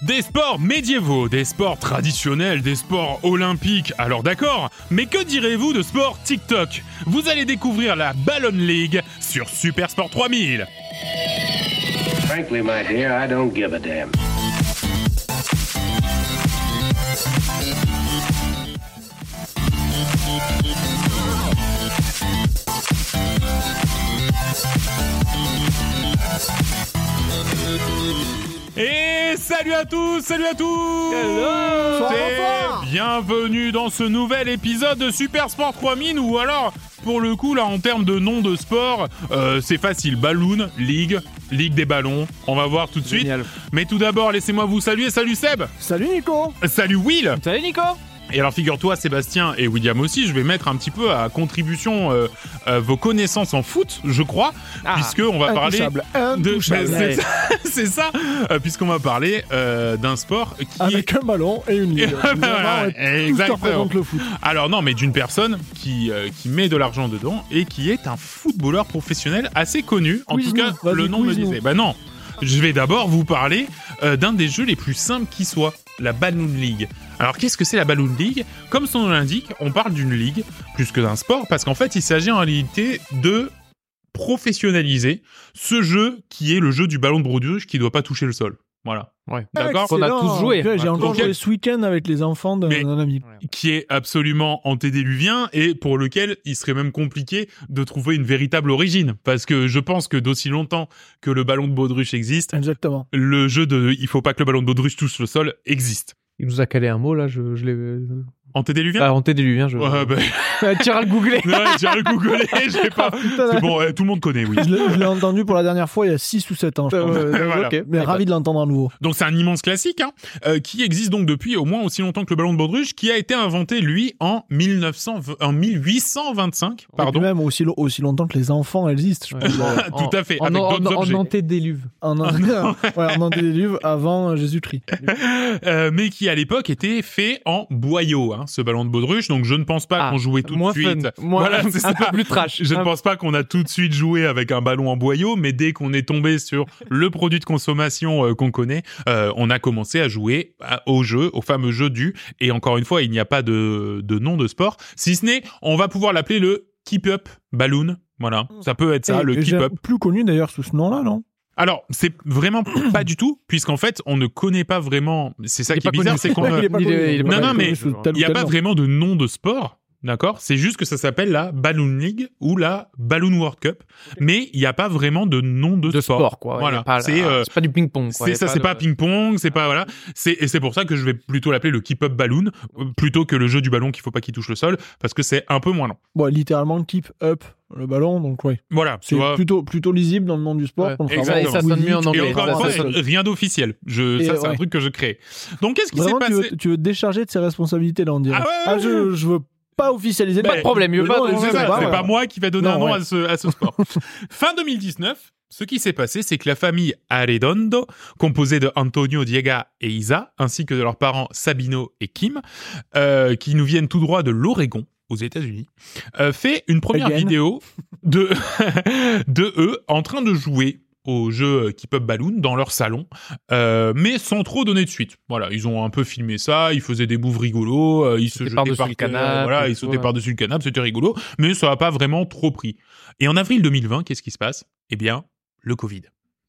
Des sports médiévaux, des sports traditionnels, des sports olympiques, alors d'accord, mais que direz-vous de sport TikTok? Vous allez découvrir la Ballon League sur Super Sport 3000 Frankly, my dear, I don't give a damn. Et salut à tous, salut à tous Et bienvenue dans ce nouvel épisode de Super Sport 3000 ou alors, pour le coup, là, en termes de nom de sport, euh, c'est facile. Balloon, Ligue, Ligue des ballons. On va voir tout de suite. Mais tout d'abord, laissez-moi vous saluer. Salut Seb Salut Nico Salut Will Salut Nico Et alors figure-toi Sébastien et William aussi, je vais mettre un petit peu à contribution euh, euh, vos connaissances en foot, je crois, Ah, puisque on va parler de c'est ça, c'est ça, euh, puisqu'on va parler d'un sport qui est Avec un ballon et une ligne. Exactement. représente le foot. alors non, mais d'une personne qui euh, qui met de l'argent dedans et qui est un footballeur professionnel assez connu. En tout cas, le nom me disait. Bah non, je vais d'abord vous parler d'un des jeux les plus simples qui soit, la Balloon League. Alors qu'est-ce que c'est la Balloon League? Comme son nom l'indique, on parle d'une ligue plus que d'un sport parce qu'en fait, il s'agit en réalité de professionnaliser ce jeu qui est le jeu du ballon de baudruche qui doit pas toucher le sol. Voilà. Ouais. D'accord Qu'on a tous joué. Ouais, J'ai encore joué ce week-end avec les enfants d'un ami. qui est absolument antédéluvien et pour lequel il serait même compliqué de trouver une véritable origine. Parce que je pense que d'aussi longtemps que le ballon de baudruche existe, Exactement. le jeu de il faut pas que le ballon de baudruche touche le sol existe. Il nous a calé un mot là, je, je l'ai. Antédéluvien Ah, antédéluvien, je. Ouais, bah, tu iras le googler. ouais, j'ai un googlé, j'ai pas. C'est bon, ouais, tout le monde connaît, oui. Je l'ai entendu pour la dernière fois il y a 6 ou 7 ans, je pense. Euh, Voilà. ok. Mais ravi de l'entendre à nouveau. Donc c'est un immense classique hein, euh, qui existe donc depuis au moins aussi longtemps que le ballon de baudruche, qui a été inventé lui en 1900, en 1825, Et pardon. même aussi, lo- aussi longtemps que les enfants existent, je Ouais. pense. Tout à fait, En, avec en, d'autres en, objets. en antédéluve. En, en, ouais, avant Jésus-Christ. Euh, mais qui à l'époque était fait en boyau, hein, ce ballon de baudruche. Donc je ne pense pas Ah, qu'on jouait tout de suite. fun, moins, Voilà, c'est un ça. peu plus trash. Je ne pense pas qu'on a tout de suite joué avec un ballon en boyau, mais dès qu'on est tombé sur le produit de consommation euh, qu'on connaît, euh, on a commencé à jouer à- au jeu, au fameux jeu du. Et encore une fois, il n'y a pas de, de nom de sport, si ce n'est, on va pouvoir l'appeler le keep up balloon. Voilà, ça peut être ça, Et le keep up. plus connu d'ailleurs sous ce nom-là, non? Alors, c'est vraiment pas du tout, puisqu'en fait, on ne connaît pas vraiment. C'est ça qui est pas bizarre, c'est qu'on Il ne- est pas il n'y a pas vraiment de nom de sport, d'accord? C'est juste que ça s'appelle la Balloon League ou la Balloon World Cup, mais il n'y a pas vraiment de nom de, de sport, quoi. Voilà, c'est euh, c'est pas du ping-pong. c'est ça, c'est de- pas ping-pong, c'est pas voilà. C'est et c'est pour ça que je vais plutôt l'appeler le keep up balloon euh, plutôt que le jeu du ballon qu'il faut pas qu'il touche le sol parce que c'est un peu moins long. Bon, littéralement, keep up le ballon, donc ouais. Voilà, tu C'est vois. plutôt, plutôt lisible dans le nom du sport. Ouais. contrairement Et ça sonne mieux en Et anglais. encore une Ça, fois, ça, rien d'officiel. Je, Et ça, c'est un truc que je crée. Donc, qu'est-ce qui s'est tu passé veux, tu veux te décharger de ses responsabilités là, on dirait. Ah ouais, ouais, je, je veux pas officialiser. Pas de problème, pas C'est bah, c'est pas moi qui vais donner un nom à ce, à ce sport. fin 2019, ce qui s'est passé, c'est que la famille Arredondo, composée de Antonio, Diega et Isa, ainsi que de leurs parents Sabino et Kim, euh, qui nous viennent tout droit de l'Oregon, aux États-Unis, euh, fait une première Again. vidéo de, de eux en train de jouer au jeu Keep Up Balloon dans leur salon, euh, mais sans trop donner de suite. Voilà, ils ont un peu filmé ça, ils faisaient des bouves rigolos, euh, ils se Sautaient jetaient par-dessus par le canapé, voilà, ils sautaient ouais. par-dessus le canapé, c'était rigolo, mais ça n'a pas vraiment trop pris. Et en avril 2020, qu'est-ce qui se passe? Eh bien, le Covid.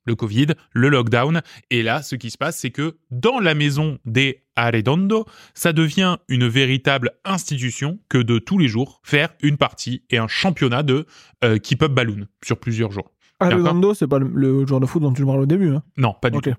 Le Covid, le lockdown, et là, ce qui se passe, c'est que dans la maison des Arredondo, ça devient une véritable institution que de tous les jours faire une partie et un championnat de euh, Keep Up Balloon sur plusieurs jours. Arredondo, c'est pas le, le joueur de foot dont tu me parles au début. Hein. Non, pas du tout.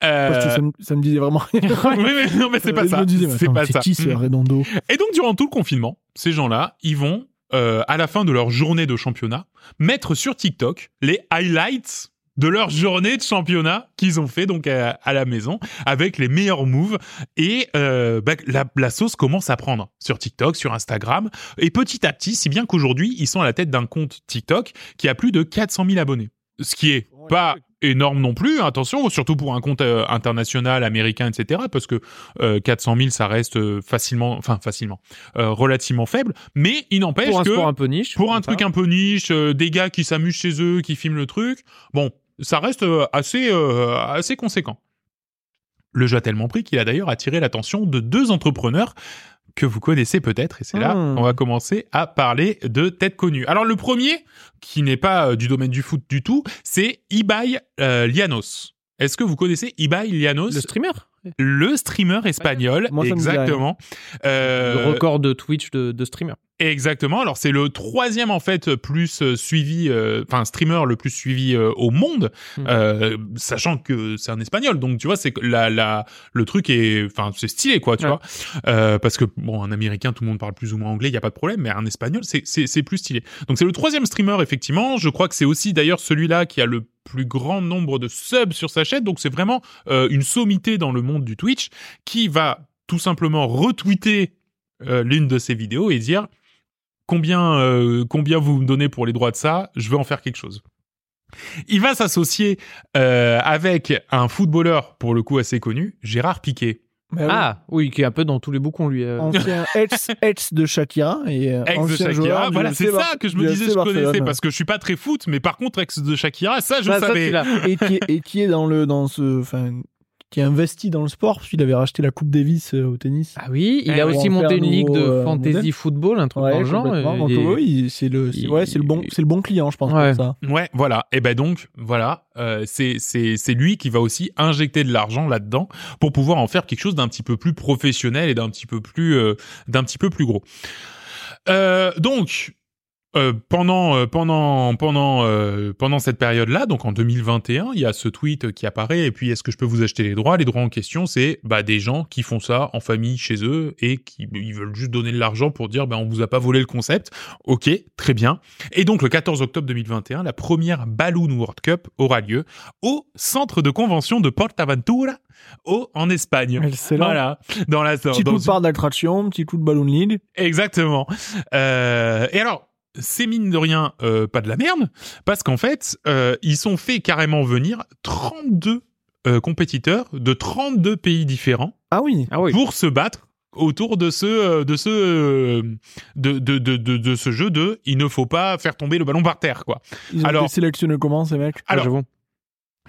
Parce que Euh, ça, me- ça me disait vraiment. oui, mais non, mais c'est pas Je ça. C'est pas ça. qui ce Mm. Arredondo Et donc, durant tout le confinement, ces gens-là, ils vont, euh, à la fin de leur journée de championnat, mettre sur TikTok les highlights de leur journée de championnat qu'ils ont fait donc à, à la maison avec les meilleurs moves et euh, bah, la, la sauce commence à prendre sur TikTok, sur Instagram et petit à petit, si bien qu'aujourd'hui ils sont à la tête d'un compte TikTok qui a plus de 400 000 abonnés, ce qui est pas énorme non plus, attention, surtout pour un compte euh, international, américain, etc. Parce que euh, 400 000, ça reste euh, facilement, enfin facilement, euh, relativement faible. Mais il n'empêche Pour un que sport un peu niche. pour un truc ça. un peu niche, euh, des gars qui s'amusent chez eux, qui filment le truc, bon, ça reste euh, assez euh, assez conséquent. Le jeu a tellement pris qu'il a d'ailleurs attiré l'attention de deux entrepreneurs que vous connaissez peut-être, et c'est là Hmm. qu'on va commencer à parler de têtes connues. Alors le premier, qui n'est pas euh, du domaine du foot du tout, c'est Ibai euh, Llanos. Est-ce que vous connaissez Ibai Llanos Le streamer? Le streamer espagnol, Moi, exactement. Euh, Le record de Twitch de, de streamer. Exactement. Alors c'est le troisième en fait plus euh, suivi, euh, enfin streamer le plus suivi euh, au monde, euh, sachant que c'est un espagnol. Donc tu vois, c'est la la le truc est, enfin c'est stylé quoi, tu Ouais. vois, parce que bon un américain tout le monde parle plus ou moins anglais, il y a pas de problème, mais un espagnol c'est c'est plus stylé. Donc c'est le troisième streamer effectivement. Je crois que c'est aussi d'ailleurs celui-là qui a le plus grand nombre de subs sur sa chaîne. Donc c'est vraiment euh, une sommité dans le monde du Twitch qui va tout simplement retweeter euh, l'une de ses vidéos et dire combien euh, combien vous me donnez pour les droits de ça, je veux en faire quelque chose. Il va s'associer avec un footballeur pour le coup assez connu, Gérard Piquet. Oui. Ah, oui, qui est un peu dans tous les boucons, lui. euh. Ancien ex, ex de Shakira et euh, Ex de Shakira, voilà, c'est ça que je me disais, je connaissais parce que je suis pas très foot, mais par contre ex de Shakira, ça je ça, savais. et qui est, et qui est dans le dans ce enfin qui est investi dans le sport parce qu'il avait racheté la Coupe Davis euh, au tennis. Ah oui, il Eh, a aussi monté une un ligue de euh, fantasy modèle. football, un truc dans le genre. complètement. euh, Donc, il est- oui, c'est le c'est- il- ouais, c'est le bon c'est le bon client je pense Ouais. pour ça. Ouais, voilà. Et ben donc, voilà, euh, c'est c'est c'est lui qui va aussi injecter de l'argent là-dedans pour pouvoir en faire quelque chose d'un petit peu plus professionnel et d'un petit peu plus euh, d'un petit peu plus gros. Euh, donc euh, pendant euh, pendant pendant euh, pendant cette période-là, donc en 2021, il y a ce tweet qui apparaît et puis est-ce que je peux vous acheter les droits? Les droits en question, c'est bah des gens qui font ça en famille chez eux et qui ils veulent juste donner de l'argent pour dire bah on vous a pas volé le concept. Ok, très bien. Et donc le 14 octobre 2021, la première Balloon World Cup aura lieu au centre de convention de Portaventura au en Espagne. Excellent. Voilà, dans la Petit dans coup de part d'attraction, petit coup de ballon de lead. Exactement. Euh, et alors, c'est mine de rien euh, pas de la merde, parce qu'en fait, euh, ils sont fait carrément venir 32 euh, compétiteurs de 32 pays différents Ah oui. Ah oui. pour se battre autour de ce euh, de ce euh, de, de, de, de, de ce jeu de il ne faut pas faire tomber le ballon par terre quoi. Ils ont Alors- été sélectionnés comment ces mecs? Ah, Alors, j'avoue.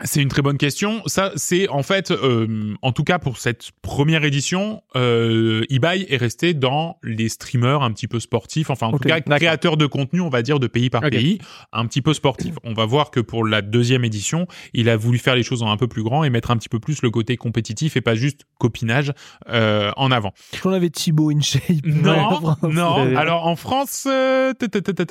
C'est une très bonne question. Ça, c'est en fait, euh, en tout cas pour cette première édition, euh, eBay est resté dans les streamers un petit peu sportifs, enfin en tout cas créateurs de contenu, on va dire de pays par pays, un petit peu sportifs. On va voir que pour la deuxième édition, il a voulu faire les choses en un peu plus grand et mettre un petit peu plus le côté compétitif et pas juste copinage euh, en avant. On avait Thibaut InShape. Non, non. Alors en France, euh,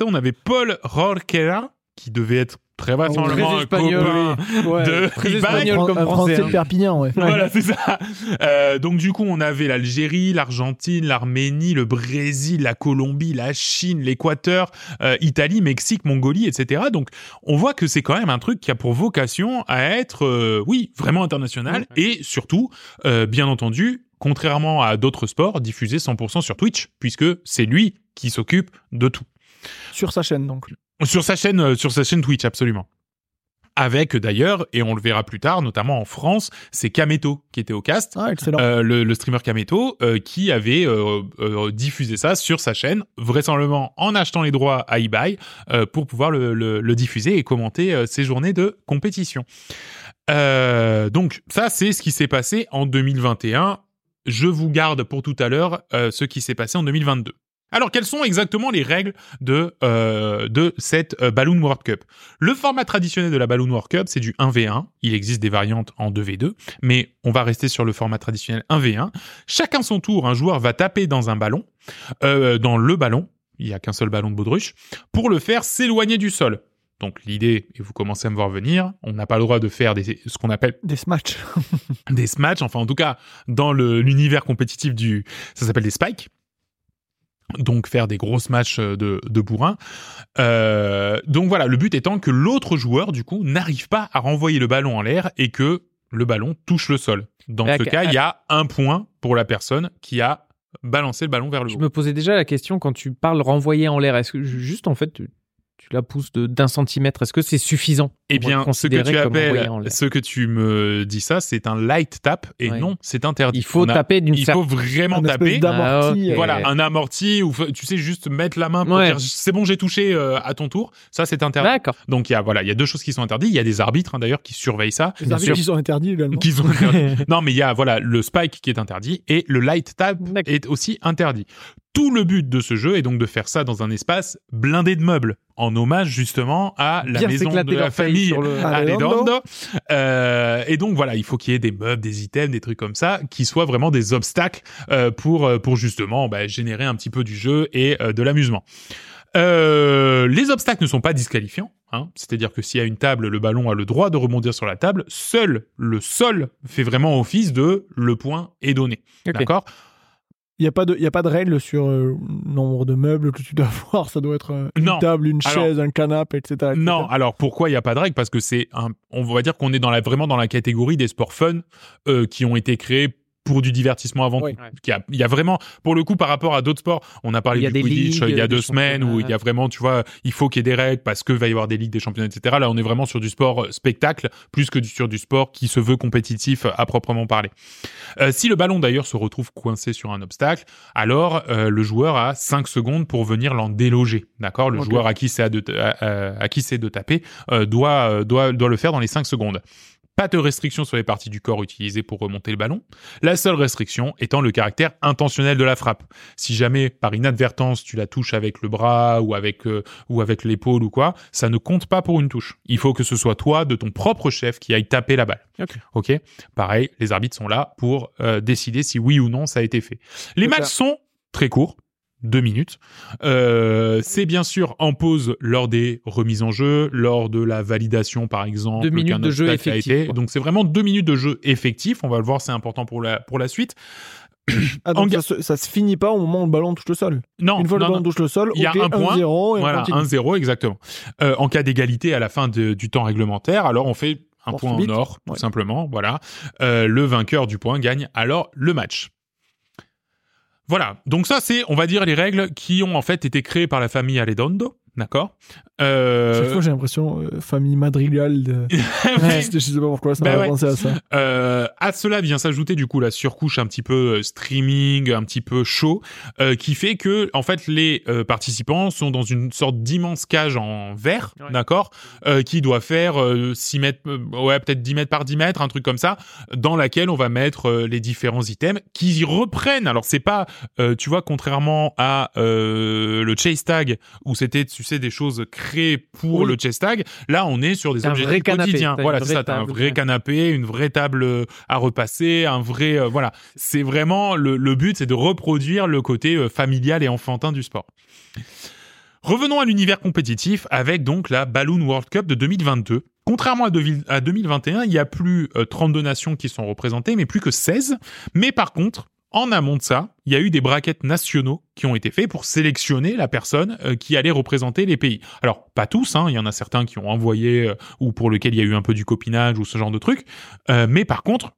on avait Paul Rorquera qui devait être très vraisemblablement un espagnol. copain Ouais. de très espagnol. Comme français, français hein. de Perpignan, ouais. Voilà, c'est ça. Euh, donc du coup, on avait l'Algérie, l'Argentine, l'Arménie, le Brésil, la Colombie, la Chine, l'Équateur, euh, Italie, Mexique, Mongolie, etc. Donc on voit que c'est quand même un truc qui a pour vocation à être, euh, oui, vraiment international et surtout, euh, bien entendu, contrairement à d'autres sports, diffusé 100% sur Twitch, puisque c'est lui qui s'occupe de tout. Sur sa chaîne donc. Sur sa chaîne, euh, sur sa chaîne Twitch, absolument. Avec d'ailleurs, et on le verra plus tard, notamment en France, c'est Kameto qui était au cast. Ah excellent. Euh, le, le streamer Kameto euh, qui avait euh, diffusé ça sur sa chaîne, vraisemblablement en achetant les droits à eBay pour pouvoir le, le- le diffuser et commenter ses journées de compétition. Donc ça, c'est ce qui s'est passé en 2021. Je vous garde pour tout à l'heure ce qui s'est passé en 2022. Alors, quelles sont exactement les règles de, euh, de cette euh, Balloon World Cup? Le format traditionnel de la Balloon World Cup, c'est du 1v1. Il existe des variantes en 2v2, mais on va rester sur le format traditionnel 1v1. Chacun son tour, un joueur va taper dans un ballon, euh, dans le ballon, il n'y a qu'un seul ballon de baudruche, pour le faire s'éloigner du sol. Donc l'idée, et vous commencez à me voir venir, on n'a pas le droit de faire des, ce qu'on appelle Des smatchs. des smatchs, enfin en tout cas dans l'univers compétitif du, ça s'appelle des spikes. Donc faire des grosses matchs euh, de, de bourrin. Euh, donc voilà, le but étant que l'autre joueur du coup n'arrive pas à renvoyer le ballon en l'air et que le ballon touche le sol. Dans ce cas, il y a un point pour la personne qui a balancé le ballon vers le Je haut. me posais déjà la question quand tu parles renvoyer en l'air. Est-ce que juste en fait la pousses de d'un centimètre. Est-ce que c'est suffisant Eh bien, ce que tu appelles, ce que tu me dis ça, c'est un light tap et Ouais. non, c'est interdit. Il faut a- taper d'une Il faut vraiment taper. Ah, Voilà, un amorti ou tu sais juste mettre la main pour Ouais. dire c'est bon, j'ai touché euh, à ton tour. Ça, c'est interdit. D'accord. Donc il y a voilà, il y a deux choses qui sont interdites. Il y a des arbitres hein, d'ailleurs qui surveillent ça. Les arbitres qui sont interdits également. Qui sont interdits. non, mais il y a voilà le spike qui est interdit et le light tap est aussi interdit. Tout le but de ce jeu est donc de faire ça dans un espace blindé de meubles, en hommage justement à la Bien maison de la famille sur le-. Euh, et donc voilà, il faut qu'il y ait des meubles, des items, des trucs comme ça, qui soient vraiment des obstacles euh, pour euh, pour justement bah, générer un petit peu du jeu et euh, de l'amusement. Les obstacles ne sont pas disqualifiants, hein. c'est-à-dire que s'il y a une table, le ballon a le droit de rebondir sur la table. Seul le sol fait vraiment office de le point est donné. D'accord? Il n'y a, pas de- y a pas de règle sur euh, le nombre de meubles que tu dois avoir. Ça doit être euh, une Non. table, une Alors- chaise, un canapé, etc. etc. Non, alors pourquoi il n'y a pas de règle Parce que c'est un, on va dire qu'on est dans la, vraiment dans la catégorie des sports fun euh, qui ont été créés pour du divertissement avant Oui. tout. Il y, a, il y a vraiment, pour le coup, par rapport à d'autres sports, on a parlé Il y a du des Quidditch ligues, il y a deux semaines où il y a vraiment, tu vois, il faut qu'il y ait des règles parce que va y avoir des ligues, des championnats, etc. Là, on est vraiment sur du sport euh, spectacle plus que du- sur du sport qui se veut compétitif euh, à proprement parler. Euh, si le ballon d'ailleurs se retrouve coincé sur un obstacle, alors euh, le joueur a 5 secondes pour venir l'en déloger. D'accord? Le joueur à qui c'est à, de- à- à- à qui c'est de taper euh, doit, euh, doit, doit le faire dans les 5 secondes. Pas de restriction sur les parties du corps utilisées pour remonter le ballon. La seule restriction étant le caractère intentionnel de la frappe. Si jamais par inadvertance tu la touches avec le bras ou avec euh, ou avec l'épaule ou quoi, ça ne compte pas pour une touche. Il faut que ce soit toi de ton propre chef qui aille taper la balle. Ok. Ok. Pareil, les arbitres sont là pour euh, décider si oui ou non ça a été fait. Les matchs ça. sont très courts. Deux minutes. Euh, c'est bien sûr en pause lors des remises en jeu, lors de la validation par exemple. Deux minutes qu'un de jeu effectif. Donc c'est vraiment deux minutes de jeu effectif. On va le voir, c'est important pour la pour la suite. Ah, donc en ça, se, ça se finit pas au moment où le ballon touche le sol. Non, Une fois non, le ballon non. touche le sol, Il y a un point. 1-0 et on Voilà, continue. 1-0 exactement. Euh, en cas d'égalité à la fin de- du temps réglementaire, alors on fait un point en or, tout Ouais. simplement. Voilà. Euh, le vainqueur du point gagne alors le match. Voilà. Donc ça, c'est, on va dire, les règles qui ont en fait été créées par la famille Aledondo. D'accord euh... Chaque fois, j'ai l'impression euh, famille madrigale. De... Ouais. je sais pas pourquoi ça Bah m'a ouais. pensé à ça. Euh, à cela vient s'ajouter du coup la surcouche un petit peu euh, streaming, un petit peu chaud, euh, qui fait que en fait les euh, participants sont dans une sorte d'immense cage en verre, Ouais. d'accord, euh, qui doit faire euh, 6 mètres, euh, ouais peut-être 10 mètres par 10 mètres, un truc comme ça, dans laquelle on va mettre euh, les différents items qui reprennent. Alors c'est pas, euh, tu vois, contrairement à euh, le chase tag où c'était, tu sais, des choses créées pour Oui. le chase tag, là on est sur des objets vrai du canapé, quotidien. t'as une Voilà, c'est ça, t'as un vrai canapé, une vraie table euh, à repasser, un vrai euh, voilà. C'est vraiment le, le but, c'est de reproduire le côté euh, familial et enfantin du sport. Revenons à l'univers compétitif avec donc la Balloon World Cup de 2022. Contrairement à, devi- à 2021, il y a plus euh, 32 nations qui sont représentées, mais plus que 16. Mais par contre, en amont de ça, il y a eu des brackets nationaux qui ont été faits pour sélectionner la personne euh, qui allait représenter les pays. Alors, pas tous, hein, il y en a certains qui ont envoyé euh, ou pour lesquels il y a eu un peu du copinage ou ce genre de trucs. Euh, mais par contre,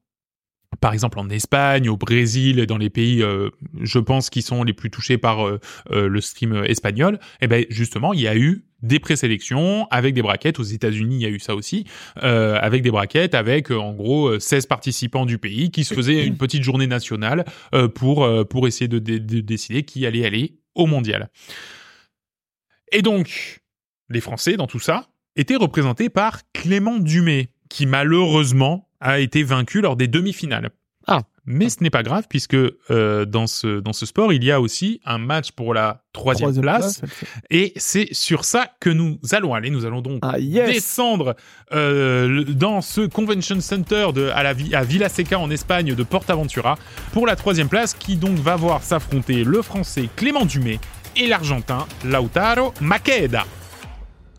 par exemple en Espagne, au Brésil et dans les pays, euh, je pense, qui sont les plus touchés par euh, euh, le stream euh, espagnol, eh ben justement, il y a eu des présélections avec des braquettes. Aux États-Unis, il y a eu ça aussi, euh, avec des braquettes, avec en gros euh, 16 participants du pays qui se faisaient une petite journée nationale pour pour essayer de, dé- de décider qui allait aller au mondial. Et donc, les Français dans tout ça étaient représentés par Clément Dumais, qui malheureusement a été vaincu lors des demi-finales. Ah. Mais ce n'est pas grave puisque euh, dans ce dans ce sport il y a aussi un match pour la troisième, Troisième place, et c'est sur ça que nous allons aller. Nous allons donc Ah, yes descendre euh, dans ce convention center de, à, la, à Villa Seca en Espagne de Portaventura pour la troisième place qui donc va voir s'affronter le français Clément Dumais et l'argentin Lautaro Maqueda.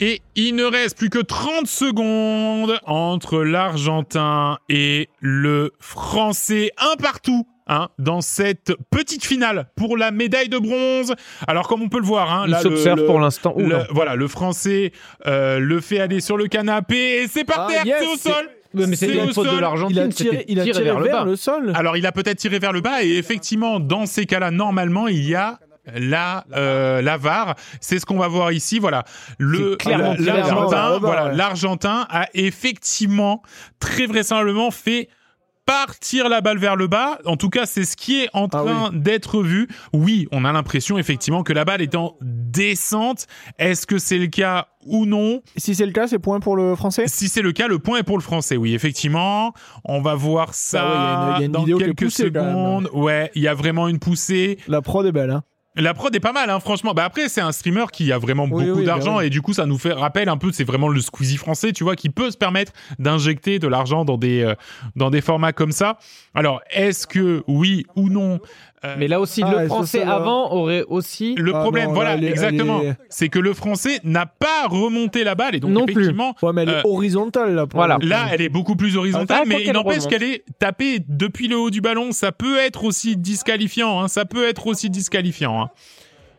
Et il ne reste plus que 30 secondes entre l'Argentin et le Français. Un partout. Hein, dans cette petite finale pour la médaille de bronze. Alors comme on peut le voir, hein, Il là, le- s'observe le- pour l'instant. Le- voilà, le Français euh, le fait aller sur le canapé et c'est par Ah, terre, yes, c'est au c'est- sol. Mais c'est faute sol. de l'Argentine. Il a tiré, il a tiré vers, le bas. le sol. Alors il a peut-être tiré vers le bas et effectivement dans ces cas-là normalement il y a la euh, la VAR. C'est ce qu'on va voir ici. Voilà, le l'Argentin, voilà, l'Argentin a effectivement très vraisemblablement fait partir la balle vers le bas. En tout cas, c'est ce qui est en Ah train d'être vu. Oui, on a l'impression effectivement que la balle est en descente. Est-ce que c'est le cas ou non? Si c'est le cas, c'est point pour le français? Si c'est le cas, le point est pour le français. Oui, effectivement. On va voir ça Bah ouais, il y a une- il y a une dans quelques poussée, secondes. Ouais, il y a vraiment une poussée. La prod est belle, hein. La prod est pas mal, hein, franchement. Bah après, c'est un streamer qui a vraiment Oui, beaucoup oui, bah d'argent oui. et du coup, ça nous fait rappel un peu. C'est vraiment le Squeezie français, tu vois, qui peut se permettre d'injecter de l'argent dans des euh, dans des formats comme ça. Alors, est-ce que oui ou non euh, Mais là aussi, Ah, le ça, français ça va. avant aurait aussi. le Ah problème, non, voilà, elle est- elle exactement, est- c'est que le français n'a pas remonté la balle et donc Non plus. effectivement, Ouais, mais elle est Euh, horizontale, là. voilà. Là, elle est beaucoup plus horizontale, Ah, mais il n'empêche qu'elle est tapée depuis le haut du ballon. Ça peut être aussi disqualifiant. Hein. Ça peut être aussi disqualifiant. Hein.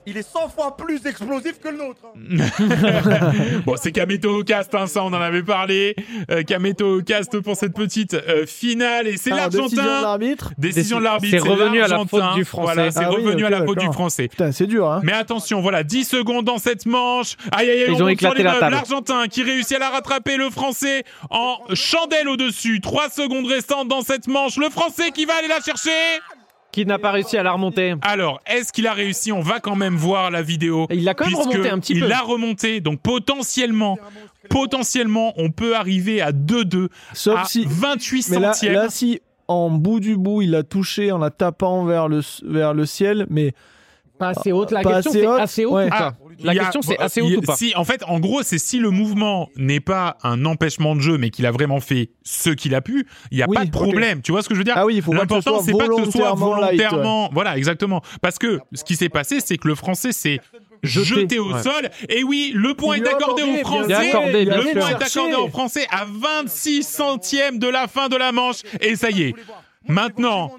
Il est 100 fois plus explosif que le nôtre. bon, c'est Kameto Cast, hein, ça on en avait parlé. Euh, Kameto Cast pour cette petite euh, finale et c'est de l'Argentin. l'arbitre. Décision de l'arbitre. C'est revenu à la l'Argentin. faute du Français. Voilà, c'est Ah oui, revenu à la faute du français. Putain, c'est dur, hein. Mais attention, voilà, 10 secondes dans cette manche. Aïe, aïe, aïe, Ils on ont éclaté la table. L'Argentin qui réussit à la rattraper, le Français en chandelle au-dessus. 3 secondes restantes dans cette manche. Le Français qui va aller la chercher. Qui n'a pas réussi à la remonter. Alors, est-ce qu'il a réussi On va quand même voir la vidéo. Il l'a quand même remonté un petit il peu. l'a remonté, donc potentiellement, potentiellement, on peut arriver à 2-2 Sauf à si. 28 Mais là, centièmes. là, si en bout du bout, il a touché en la tapant vers le, vers le ciel, mais Pas assez haute. La Pas question, assez c'est haute, assez haut ouais. ou pas Ah, La il y a- question, c'est assez il y haut a- ou pas Si, en fait, en gros, c'est si le mouvement n'est pas un empêchement de jeu, mais qu'il a vraiment fait ce qu'il a pu, il n'y a Oui, pas de ok. problème. Tu vois ce que je veux dire Ah oui, il faut pas que ce L'important, soit c'est pas que ce soit volontairement light, ouais. volontairement. Voilà, exactement. Parce que ce qui s'est passé, c'est que le français s'est Jeté, jeté au ouais. sol. Et oui, le point Il est accordé accordé, aux bien Français. Il accordé, bien Le sûr. point est accordé aux Français à 26 centièmes de la fin de la manche. Et ça y est. Maintenant,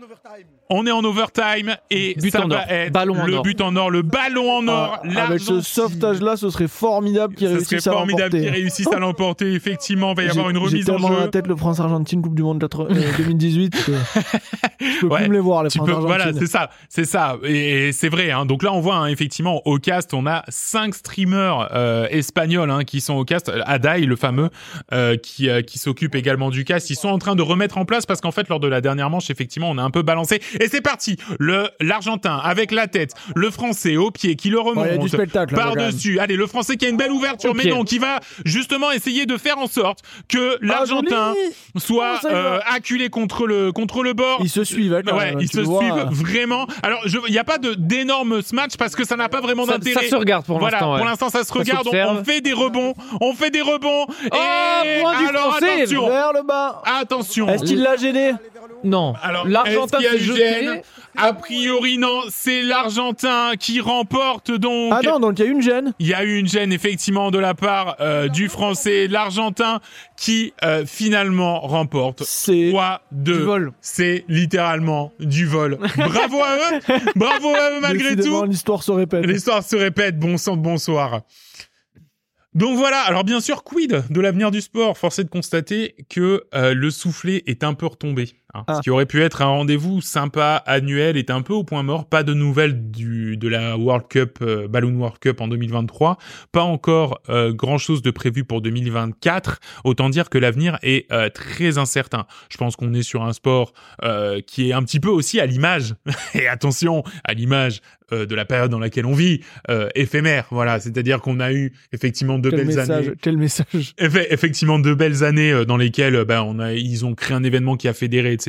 on est en overtime et But ça en va or. être Ballon en le or. but en or, le ballon en or. Ah, avec ce sauvetage-là, ce serait formidable qu'il Ce serait réussisse à formidable qu'ils l'emporter. réussissent à l'emporter. Effectivement, il va y avoir J'ai- une J'ai remise en tellement dans jeu. la tête le France-Argentine Coupe du Monde 80 euh, 2018 que je peux Ouais, plus me les voir, les Tu peux, France-Argentine. voilà, c'est ça, c'est ça, et, et c'est vrai. Hein. Donc là, on voit hein, effectivement au cast, on a cinq streamers euh, espagnols hein, qui sont au cast. Adai, le fameux, euh, qui euh, qui s'occupe également du cast. Ils sont en train de remettre en place parce qu'en fait, lors de la dernière manche, effectivement, on a un peu balancé. Et c'est parti. Le l'Argentin avec la tête, le Français au pied qui le Ouais, il y a du remonte. par dessus. Allez, le Français qui a une belle ouverture, mais non, qui va justement essayer de faire en sorte que l'Argentin Ah, joli soit Oh, euh, acculé contre le contre le bord. Se suivent, hein, quand Ouais, même, ils se vois. suivent vraiment. Alors, je- il n'y a pas de d'énormes matchs parce que ça n'a pas vraiment d'intérêt. ça se regarde pour voilà, l'instant. ouais. pour l'instant, ça se Ça regarde. On, fait des rebonds, on fait des rebonds. Oh, et point du alors Français. attention, Vers le bas. attention. Est-ce qu'il l'a gêné? Non. Alors, L'Argentin a une jeté. gêne A priori, non. C'est l'Argentin qui remporte donc. Ah non, donc il y a une gêne. Il y a eu une gêne effectivement de la part euh, du Français, l'Argentin, qui euh, finalement remporte C'est 3 Du 2 vol. C'est littéralement du vol. Bravo à eux, bravo à eux malgré tout. L'histoire se répète. L'histoire se répète. Bon sang, bonsoir. Donc voilà, alors bien sûr, quid de l'avenir du sport? Force est de constater que euh, le soufflet est un peu retombé. Hein. Ah. Ce qui aurait pu être un rendez-vous sympa, annuel, est un peu au point mort. Pas de nouvelles du de la World Cup, euh, Balloon World Cup en 2023. Pas encore euh, grand-chose de prévu pour 2024. Autant dire que l'avenir est euh, très incertain. Je pense qu'on est sur un sport euh, qui est un petit peu aussi à l'image, et attention, à l'image euh, de la période dans laquelle on vit, euh, éphémère. Voilà, c'est-à-dire qu'on a eu effectivement de Quel belles message, années. quel message? Effe- effectivement de belles années euh, dans lesquelles ben on a ils ont créé un événement qui a fédéré etc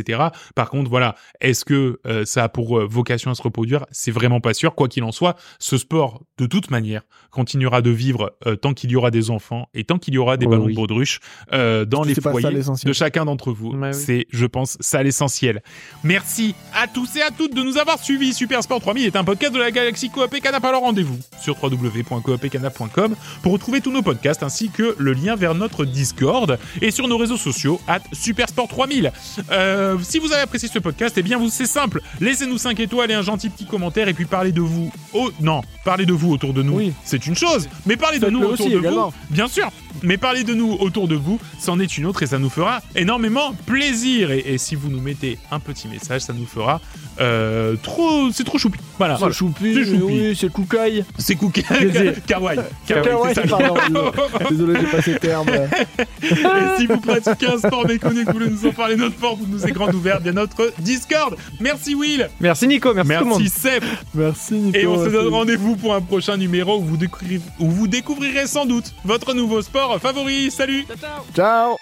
par contre voilà est-ce que euh, ça a pour euh, vocation à se reproduire? C'est vraiment pas sûr. Quoi qu'il en soit ce sport de toute manière continuera de vivre euh, tant qu'il y aura des enfants et tant qu'il y aura des ballons oui. de baudruche dans les foyers de chacun d'entre vous. Oui. c'est je pense ça l'essentiel. Merci à tous et à toutes de nous avoir suivis. Super Sport 3000 est un podcast de la galaxie Coop et Canap. Alors rendez-vous sur www.coopetcanap.com pour retrouver tous nos podcasts ainsi que le lien vers notre Discord et sur nos réseaux sociaux at Supersport 3000. Euh, Euh, si vous avez apprécié ce podcast, eh bien, vous c'est simple. Laissez-nous 5 étoiles et un gentil petit commentaire, et puis parlez de vous. au- non, parlez de vous autour de nous. Oui. C'est une chose, mais parlez de nous autour de également. vous. Bien sûr, mais parlez de nous autour de vous, c'en est une autre et ça nous fera énormément plaisir. Et, et si vous nous mettez un petit message, ça nous fera euh, trop. C'est trop choupi. Voilà. C'est choupi, C'est choupi. oui, c'est koukaï. C'est. Plaisir. Kawaii. Kawaii, c'est ça. désolé. J'ai pas ces termes. Et si vous pratiquez un sport méconnu, que vous voulez nous en parler, notre porte nous est grande ouverte, bien notre Discord. Merci Will, Merci Nico, merci, tout le monde. merci Seb, Merci, Nico. et on se merci. donne rendez-vous pour un prochain numéro où vous, découvrirez, où vous découvrirez sans doute votre nouveau sport favori. Salut Ciao